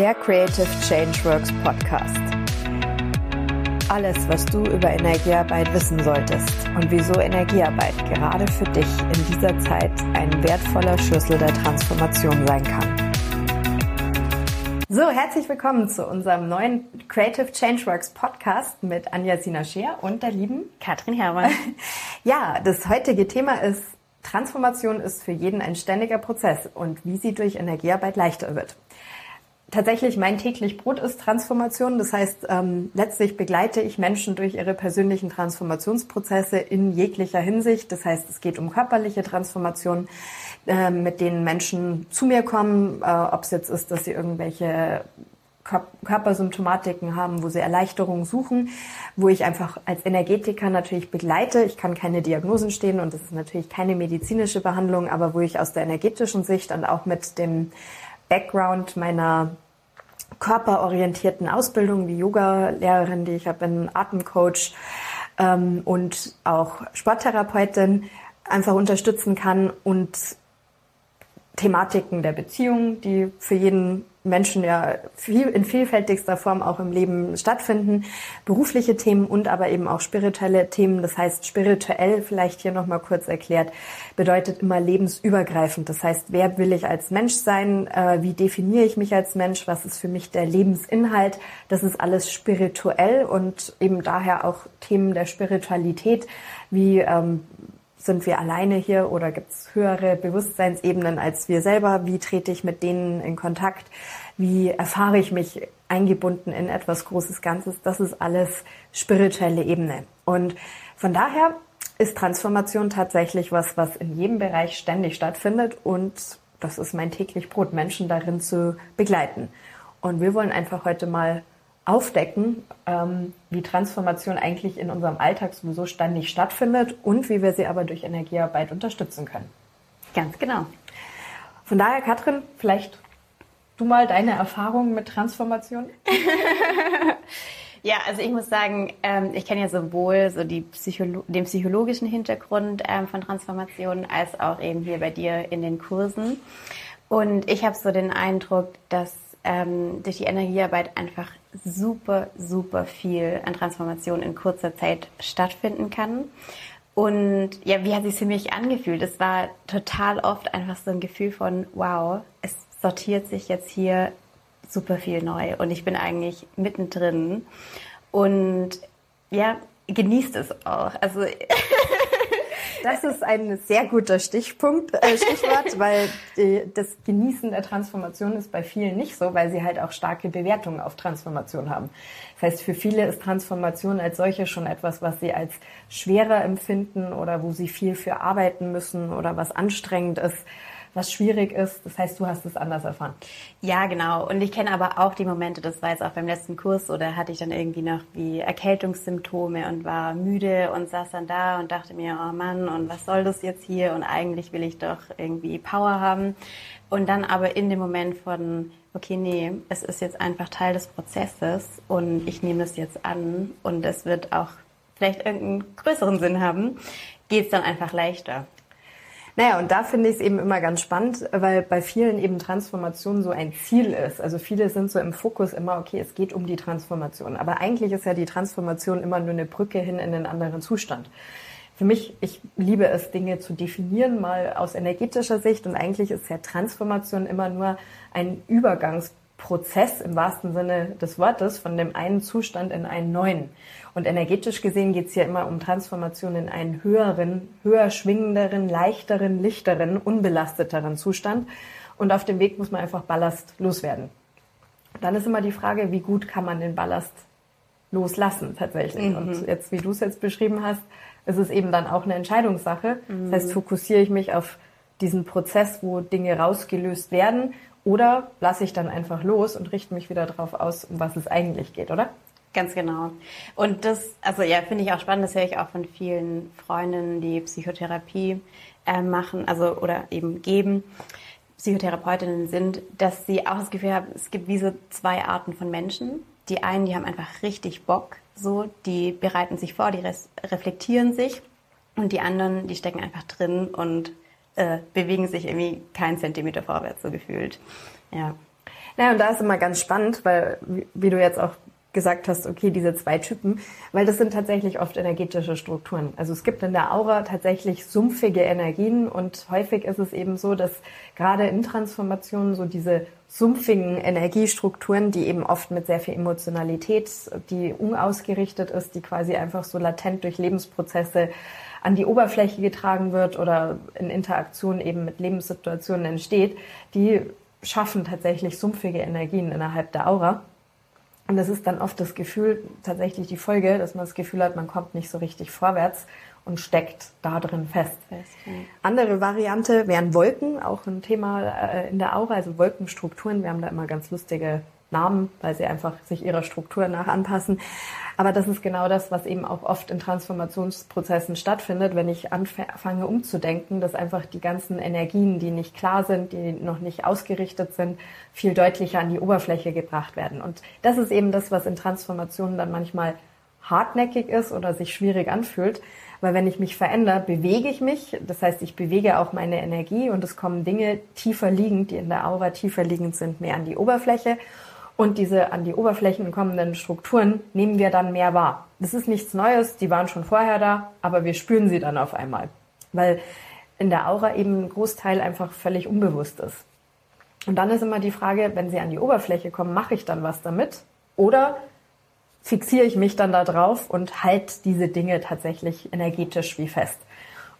der Creative Changeworks Podcast. Alles, was du über Energiearbeit wissen solltest und wieso Energiearbeit gerade für dich in dieser Zeit ein wertvoller Schlüssel der Transformation sein kann. So, herzlich willkommen zu unserem neuen Creative Changeworks Podcast mit Anja Sinascher und der lieben Katrin Herrmann. Ja, das heutige Thema ist Transformation ist für jeden ein ständiger Prozess und wie sie durch Energiearbeit leichter wird tatsächlich mein täglich Brot ist Transformation. Das heißt, ähm, letztlich begleite ich Menschen durch ihre persönlichen Transformationsprozesse in jeglicher Hinsicht. Das heißt, es geht um körperliche Transformation, äh, mit denen Menschen zu mir kommen, äh, ob es jetzt ist, dass sie irgendwelche Körpersymptomatiken haben, wo sie Erleichterung suchen, wo ich einfach als Energetiker natürlich begleite. Ich kann keine Diagnosen stehen und das ist natürlich keine medizinische Behandlung, aber wo ich aus der energetischen Sicht und auch mit dem Background meiner körperorientierten Ausbildung wie Yoga-Lehrerin, die ich habe, bin Atemcoach ähm, und auch Sporttherapeutin einfach unterstützen kann und Thematiken der Beziehung, die für jeden Menschen ja viel, in vielfältigster Form auch im Leben stattfinden. Berufliche Themen und aber eben auch spirituelle Themen. Das heißt, spirituell vielleicht hier nochmal kurz erklärt, bedeutet immer lebensübergreifend. Das heißt, wer will ich als Mensch sein? Äh, wie definiere ich mich als Mensch? Was ist für mich der Lebensinhalt? Das ist alles spirituell und eben daher auch Themen der Spiritualität, wie ähm, sind wir alleine hier oder gibt es höhere Bewusstseinsebenen als wir selber? Wie trete ich mit denen in Kontakt? Wie erfahre ich mich eingebunden in etwas Großes Ganzes? Das ist alles spirituelle Ebene. Und von daher ist Transformation tatsächlich was, was in jedem Bereich ständig stattfindet und das ist mein täglich Brot, Menschen darin zu begleiten. Und wir wollen einfach heute mal aufdecken, ähm, wie Transformation eigentlich in unserem Alltag sowieso ständig stattfindet und wie wir sie aber durch Energiearbeit unterstützen können. Ganz genau. Von daher, Katrin, vielleicht du mal deine Erfahrungen mit Transformation? ja, also ich muss sagen, ähm, ich kenne ja sowohl so die Psycholo den psychologischen Hintergrund ähm, von Transformation als auch eben hier bei dir in den Kursen. Und ich habe so den Eindruck, dass ähm, durch die Energiearbeit einfach super, super viel an Transformation in kurzer Zeit stattfinden kann. Und ja, wie hat sich für mich angefühlt? Es war total oft einfach so ein Gefühl von, wow, es sortiert sich jetzt hier super viel neu und ich bin eigentlich mittendrin. Und ja, genießt es auch. Also Das ist ein sehr guter Stichpunkt, äh, Stichwort, weil die, das Genießen der Transformation ist bei vielen nicht so, weil sie halt auch starke Bewertungen auf Transformation haben. Das heißt, für viele ist Transformation als solche schon etwas, was sie als schwerer empfinden oder wo sie viel für arbeiten müssen oder was anstrengend ist was schwierig ist. Das heißt, du hast es anders erfahren. Ja, genau. Und ich kenne aber auch die Momente, das war jetzt auch beim letzten Kurs, oder hatte ich dann irgendwie noch wie Erkältungssymptome und war müde und saß dann da und dachte mir, oh Mann, und was soll das jetzt hier? Und eigentlich will ich doch irgendwie Power haben. Und dann aber in dem Moment von, okay, nee, es ist jetzt einfach Teil des Prozesses und ich nehme es jetzt an und es wird auch vielleicht irgendeinen größeren Sinn haben, geht es dann einfach leichter. Naja, und da finde ich es eben immer ganz spannend, weil bei vielen eben Transformation so ein Ziel ist. Also viele sind so im Fokus immer, okay, es geht um die Transformation. Aber eigentlich ist ja die Transformation immer nur eine Brücke hin in einen anderen Zustand. Für mich, ich liebe es, Dinge zu definieren, mal aus energetischer Sicht. Und eigentlich ist ja Transformation immer nur ein Übergangsprozess im wahrsten Sinne des Wortes von dem einen Zustand in einen neuen. Und energetisch gesehen geht es ja immer um Transformation in einen höheren, höher schwingenderen, leichteren, lichteren, unbelasteteren Zustand. Und auf dem Weg muss man einfach Ballast loswerden. Dann ist immer die Frage, wie gut kann man den Ballast loslassen tatsächlich. Mhm. Und jetzt, wie du es jetzt beschrieben hast, ist es eben dann auch eine Entscheidungssache. Mhm. Das heißt, fokussiere ich mich auf diesen Prozess, wo Dinge rausgelöst werden, oder lasse ich dann einfach los und richte mich wieder darauf aus, um was es eigentlich geht, oder? Ganz genau. Und das, also ja, finde ich auch spannend, das höre ich auch von vielen Freundinnen, die Psychotherapie äh, machen, also oder eben geben, Psychotherapeutinnen sind, dass sie auch das Gefühl haben, es gibt wie so zwei Arten von Menschen. Die einen, die haben einfach richtig Bock, so, die bereiten sich vor, die reflektieren sich und die anderen, die stecken einfach drin und äh, bewegen sich irgendwie keinen Zentimeter vorwärts, so gefühlt. Ja. Naja, und da ist immer ganz spannend, weil, wie du jetzt auch gesagt hast, okay, diese zwei Typen, weil das sind tatsächlich oft energetische Strukturen. Also es gibt in der Aura tatsächlich sumpfige Energien und häufig ist es eben so, dass gerade in Transformationen so diese sumpfigen Energiestrukturen, die eben oft mit sehr viel Emotionalität, die unausgerichtet ist, die quasi einfach so latent durch Lebensprozesse an die Oberfläche getragen wird oder in Interaktion eben mit Lebenssituationen entsteht, die schaffen tatsächlich sumpfige Energien innerhalb der Aura. Und das ist dann oft das Gefühl, tatsächlich die Folge, dass man das Gefühl hat, man kommt nicht so richtig vorwärts und steckt da drin fest. fest ja. Andere Variante wären Wolken, auch ein Thema äh, in der Aura, also Wolkenstrukturen. Wir haben da immer ganz lustige Namen, weil sie einfach sich ihrer Struktur nach anpassen. Aber das ist genau das, was eben auch oft in Transformationsprozessen stattfindet, wenn ich anfange umzudenken, dass einfach die ganzen Energien, die nicht klar sind, die noch nicht ausgerichtet sind, viel deutlicher an die Oberfläche gebracht werden. Und das ist eben das, was in Transformationen dann manchmal hartnäckig ist oder sich schwierig anfühlt. Weil wenn ich mich verändere, bewege ich mich. Das heißt, ich bewege auch meine Energie und es kommen Dinge tiefer liegend, die in der Aura tiefer liegend sind, mehr an die Oberfläche. Und diese an die Oberflächen kommenden Strukturen nehmen wir dann mehr wahr. Das ist nichts Neues, die waren schon vorher da, aber wir spüren sie dann auf einmal. Weil in der Aura eben ein Großteil einfach völlig unbewusst ist. Und dann ist immer die Frage, wenn sie an die Oberfläche kommen, mache ich dann was damit? Oder fixiere ich mich dann da drauf und halte diese Dinge tatsächlich energetisch wie fest?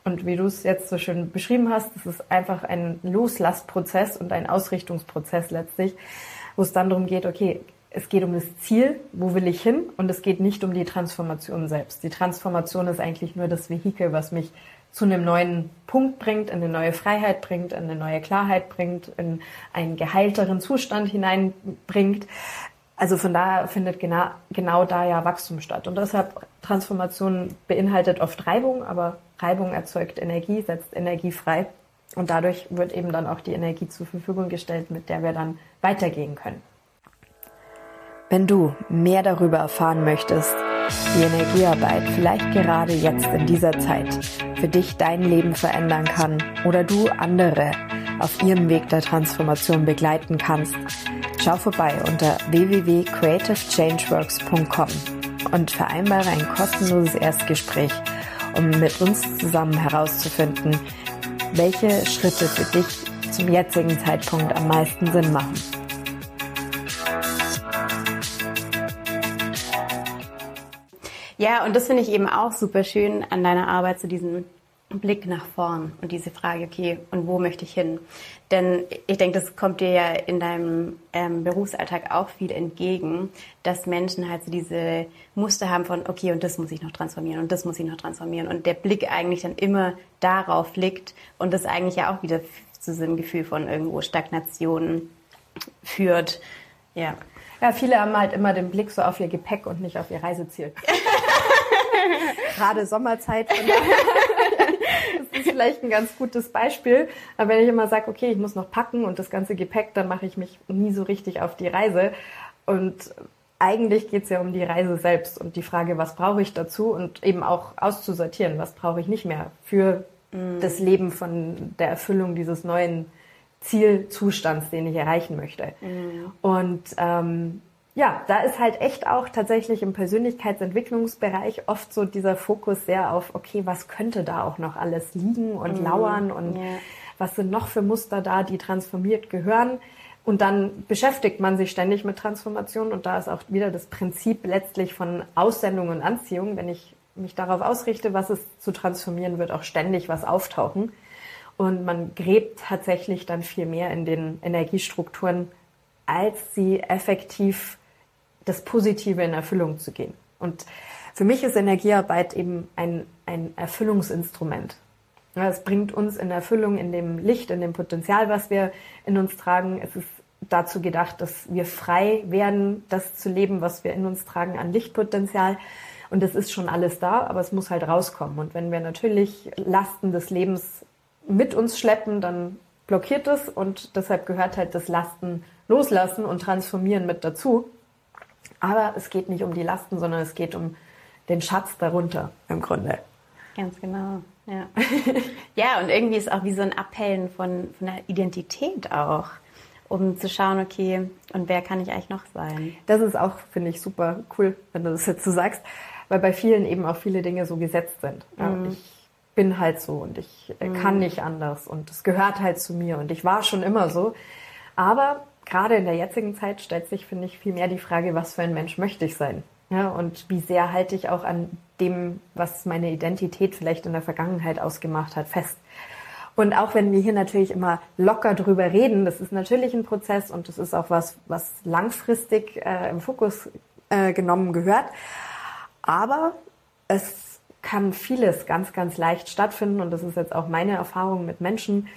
Und wie du es jetzt so schön beschrieben hast, das ist einfach ein Loslassprozess und ein Ausrichtungsprozess letztlich, wo es dann darum geht, okay, es geht um das Ziel, wo will ich hin und es geht nicht um die Transformation selbst. Die Transformation ist eigentlich nur das Vehikel, was mich zu einem neuen Punkt bringt, in eine neue Freiheit bringt, in eine neue Klarheit bringt, in einen geheilteren Zustand hineinbringt. Also von daher findet genau, genau da ja Wachstum statt. Und deshalb Transformation beinhaltet oft Reibung, aber Reibung erzeugt Energie, setzt Energie frei. Und dadurch wird eben dann auch die Energie zur Verfügung gestellt, mit der wir dann weitergehen können. Wenn du mehr darüber erfahren möchtest, wie Energiearbeit vielleicht gerade jetzt in dieser Zeit für dich dein Leben verändern kann oder du andere auf ihrem Weg der Transformation begleiten kannst, schau vorbei unter www.creativechangeworks.com und vereinbare ein kostenloses Erstgespräch, um mit uns zusammen herauszufinden, welche Schritte für dich zum jetzigen Zeitpunkt am meisten Sinn machen. Ja, und das finde ich eben auch super schön an deiner Arbeit zu diesem Blick nach vorn und diese Frage, okay, und wo möchte ich hin? Denn ich denke, das kommt dir ja in deinem ähm, Berufsalltag auch viel entgegen, dass Menschen halt so diese Muster haben von, okay, und das muss ich noch transformieren und das muss ich noch transformieren. Und der Blick eigentlich dann immer darauf liegt und das eigentlich ja auch wieder zu so einem Gefühl von irgendwo Stagnation führt. Ja. Ja, viele haben halt immer den Blick so auf ihr Gepäck und nicht auf ihr Reiseziel. Gerade Sommerzeit. Das ist vielleicht ein ganz gutes Beispiel. Aber wenn ich immer sage, okay, ich muss noch packen und das ganze Gepäck, dann mache ich mich nie so richtig auf die Reise. Und eigentlich geht es ja um die Reise selbst und die Frage, was brauche ich dazu und eben auch auszusortieren, was brauche ich nicht mehr für mm. das Leben von der Erfüllung dieses neuen Zielzustands, den ich erreichen möchte. Mhm. Und ähm, ja, da ist halt echt auch tatsächlich im Persönlichkeitsentwicklungsbereich oft so dieser Fokus sehr auf, okay, was könnte da auch noch alles liegen und mhm. lauern und ja. was sind noch für Muster da, die transformiert gehören. Und dann beschäftigt man sich ständig mit Transformation und da ist auch wieder das Prinzip letztlich von Aussendung und Anziehung. Wenn ich mich darauf ausrichte, was es zu transformieren, wird auch ständig was auftauchen. Und man gräbt tatsächlich dann viel mehr in den Energiestrukturen, als sie effektiv das Positive in Erfüllung zu gehen. Und für mich ist Energiearbeit eben ein, ein Erfüllungsinstrument. Es bringt uns in Erfüllung in dem Licht, in dem Potenzial, was wir in uns tragen. Es ist dazu gedacht, dass wir frei werden, das zu leben, was wir in uns tragen an Lichtpotenzial. Und es ist schon alles da, aber es muss halt rauskommen. Und wenn wir natürlich Lasten des Lebens mit uns schleppen, dann blockiert es und deshalb gehört halt das Lasten loslassen und transformieren mit dazu. Aber es geht nicht um die Lasten, sondern es geht um den Schatz darunter im Grunde. Ganz genau. Ja. ja, und irgendwie ist auch wie so ein Abhellen von, von der Identität auch. um zu schauen, okay, und wer kann ich eigentlich noch sein? Das ist auch, finde ich, super cool, wenn du das jetzt so sagst, weil bei vielen eben auch viele Dinge so gesetzt sind. Mhm. Ich bin halt so und ich äh, kann mhm. nicht anders und es gehört halt zu mir und ich war schon immer so. Aber gerade in der jetzigen Zeit stellt sich, finde ich, viel mehr die Frage, was für ein Mensch möchte ich sein? Ja, und wie sehr halte ich auch an dem, was meine Identität vielleicht in der Vergangenheit ausgemacht hat, fest. Und auch wenn wir hier natürlich immer locker drüber reden, das ist natürlich ein Prozess und das ist auch was, was langfristig äh, im Fokus äh, genommen gehört. Aber es kann vieles ganz, ganz leicht stattfinden und das ist jetzt auch meine Erfahrung mit Menschen.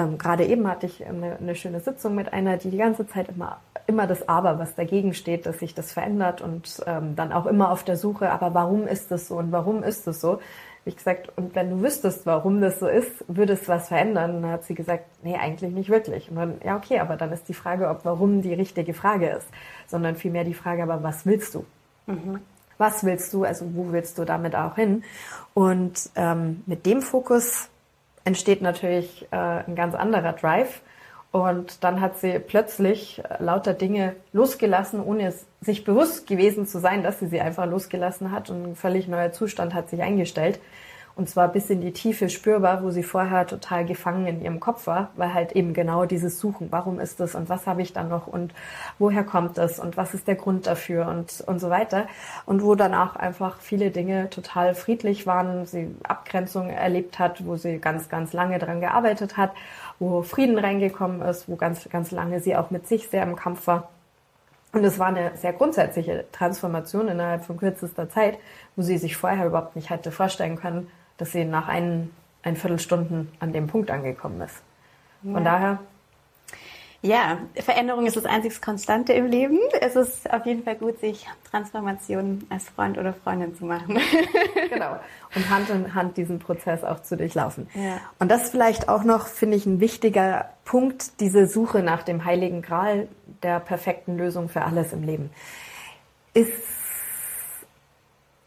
Ähm, Gerade eben hatte ich eine, eine schöne Sitzung mit einer, die die ganze Zeit immer immer das Aber, was dagegen steht, dass sich das verändert und ähm, dann auch immer auf der Suche, aber warum ist das so und warum ist das so? Wie gesagt, und wenn du wüsstest, warum das so ist, würde es was verändern? dann hat sie gesagt, nee, eigentlich nicht wirklich. Und dann, ja, okay, aber dann ist die Frage, ob warum die richtige Frage ist, sondern vielmehr die Frage, aber was willst du? Mhm. Was willst du? Also wo willst du damit auch hin? Und ähm, mit dem Fokus entsteht natürlich äh, ein ganz anderer Drive und dann hat sie plötzlich lauter Dinge losgelassen, ohne es sich bewusst gewesen zu sein, dass sie sie einfach losgelassen hat. Und ein völlig neuer Zustand hat sich eingestellt. Und zwar bis in die Tiefe spürbar, wo sie vorher total gefangen in ihrem Kopf war, weil halt eben genau dieses Suchen, warum ist das und was habe ich dann noch und woher kommt das und was ist der Grund dafür und, und so weiter. Und wo dann auch einfach viele Dinge total friedlich waren, sie Abgrenzung erlebt hat, wo sie ganz, ganz lange dran gearbeitet hat wo Frieden reingekommen ist, wo ganz, ganz lange sie auch mit sich sehr im Kampf war. Und es war eine sehr grundsätzliche Transformation innerhalb von kürzester Zeit, wo sie sich vorher überhaupt nicht hätte vorstellen können, dass sie nach ein, ein Viertelstunden an dem Punkt angekommen ist. Von ja. daher ja, Veränderung ist das einzig Konstante im Leben. Es ist auf jeden Fall gut, sich Transformationen als Freund oder Freundin zu machen. genau. Und Hand in Hand diesen Prozess auch zu durchlaufen. Ja. Und das vielleicht auch noch, finde ich, ein wichtiger Punkt, diese Suche nach dem heiligen Gral der perfekten Lösung für alles im Leben. Ist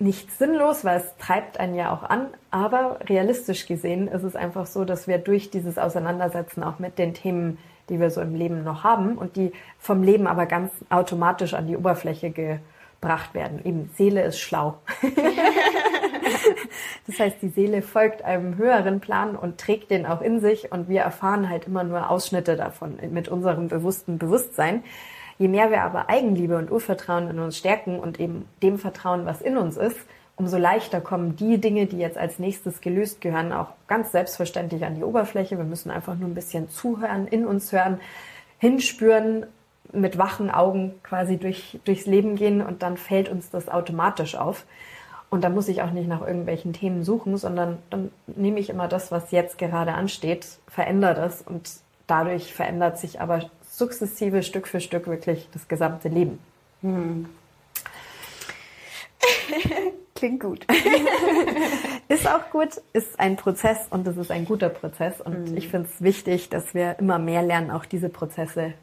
nicht sinnlos, weil es treibt einen ja auch an, aber realistisch gesehen ist es einfach so, dass wir durch dieses Auseinandersetzen auch mit den Themen die wir so im Leben noch haben und die vom Leben aber ganz automatisch an die Oberfläche gebracht werden. Eben Seele ist schlau. das heißt, die Seele folgt einem höheren Plan und trägt den auch in sich und wir erfahren halt immer nur Ausschnitte davon mit unserem bewussten Bewusstsein. Je mehr wir aber Eigenliebe und Urvertrauen in uns stärken und eben dem Vertrauen, was in uns ist, umso leichter kommen die Dinge, die jetzt als nächstes gelöst gehören, auch ganz selbstverständlich an die Oberfläche. Wir müssen einfach nur ein bisschen zuhören, in uns hören, hinspüren, mit wachen Augen quasi durch, durchs Leben gehen und dann fällt uns das automatisch auf. Und da muss ich auch nicht nach irgendwelchen Themen suchen, sondern dann nehme ich immer das, was jetzt gerade ansteht, verändere das und dadurch verändert sich aber sukzessive Stück für Stück wirklich das gesamte Leben. Hm. Klingt gut. ist auch gut, ist ein Prozess und es ist ein guter Prozess. Und mhm. ich finde es wichtig, dass wir immer mehr lernen, auch diese Prozesse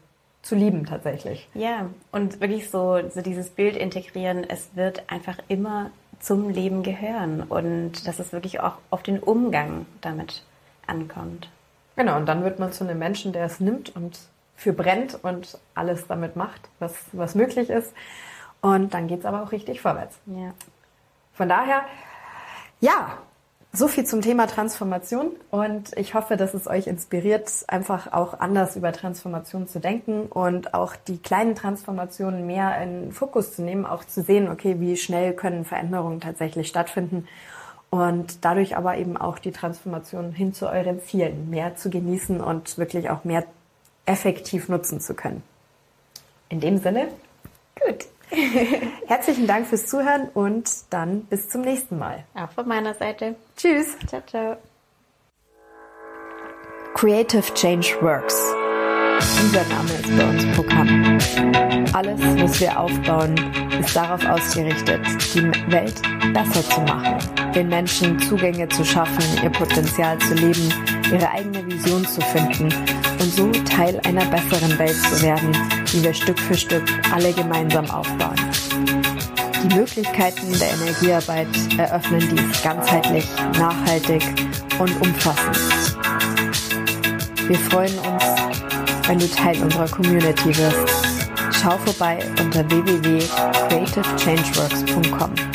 zu lieben tatsächlich. Ja, und wirklich so, so dieses Bild integrieren, es wird einfach immer zum Leben gehören und dass es wirklich auch auf den Umgang damit ankommt. Genau, und dann wird man zu einem Menschen, der es nimmt und für brennt und alles damit macht, was, was möglich ist. Und dann geht es aber auch richtig vorwärts. Ja. Von daher, ja, so viel zum Thema Transformation und ich hoffe, dass es euch inspiriert, einfach auch anders über Transformation zu denken und auch die kleinen Transformationen mehr in Fokus zu nehmen, auch zu sehen, okay, wie schnell können Veränderungen tatsächlich stattfinden und dadurch aber eben auch die Transformation hin zu euren Zielen mehr zu genießen und wirklich auch mehr effektiv nutzen zu können. In dem Sinne, gut. Herzlichen Dank fürs Zuhören und dann bis zum nächsten Mal. Auch von meiner Seite. Tschüss. Ciao, ciao. Creative Change Works. Dieser Name ist bei uns Programm. Alles, was wir aufbauen, ist darauf ausgerichtet, die Welt besser zu machen, den Menschen Zugänge zu schaffen, ihr Potenzial zu leben, ihre eigene Vision zu finden und so Teil einer besseren Welt zu werden, die wir Stück für Stück alle gemeinsam aufbauen. Die Möglichkeiten der Energiearbeit eröffnen dies ganzheitlich, nachhaltig und umfassend. Wir freuen uns wenn du Teil unserer Community wirst. Schau vorbei unter www.creativechangeworks.com.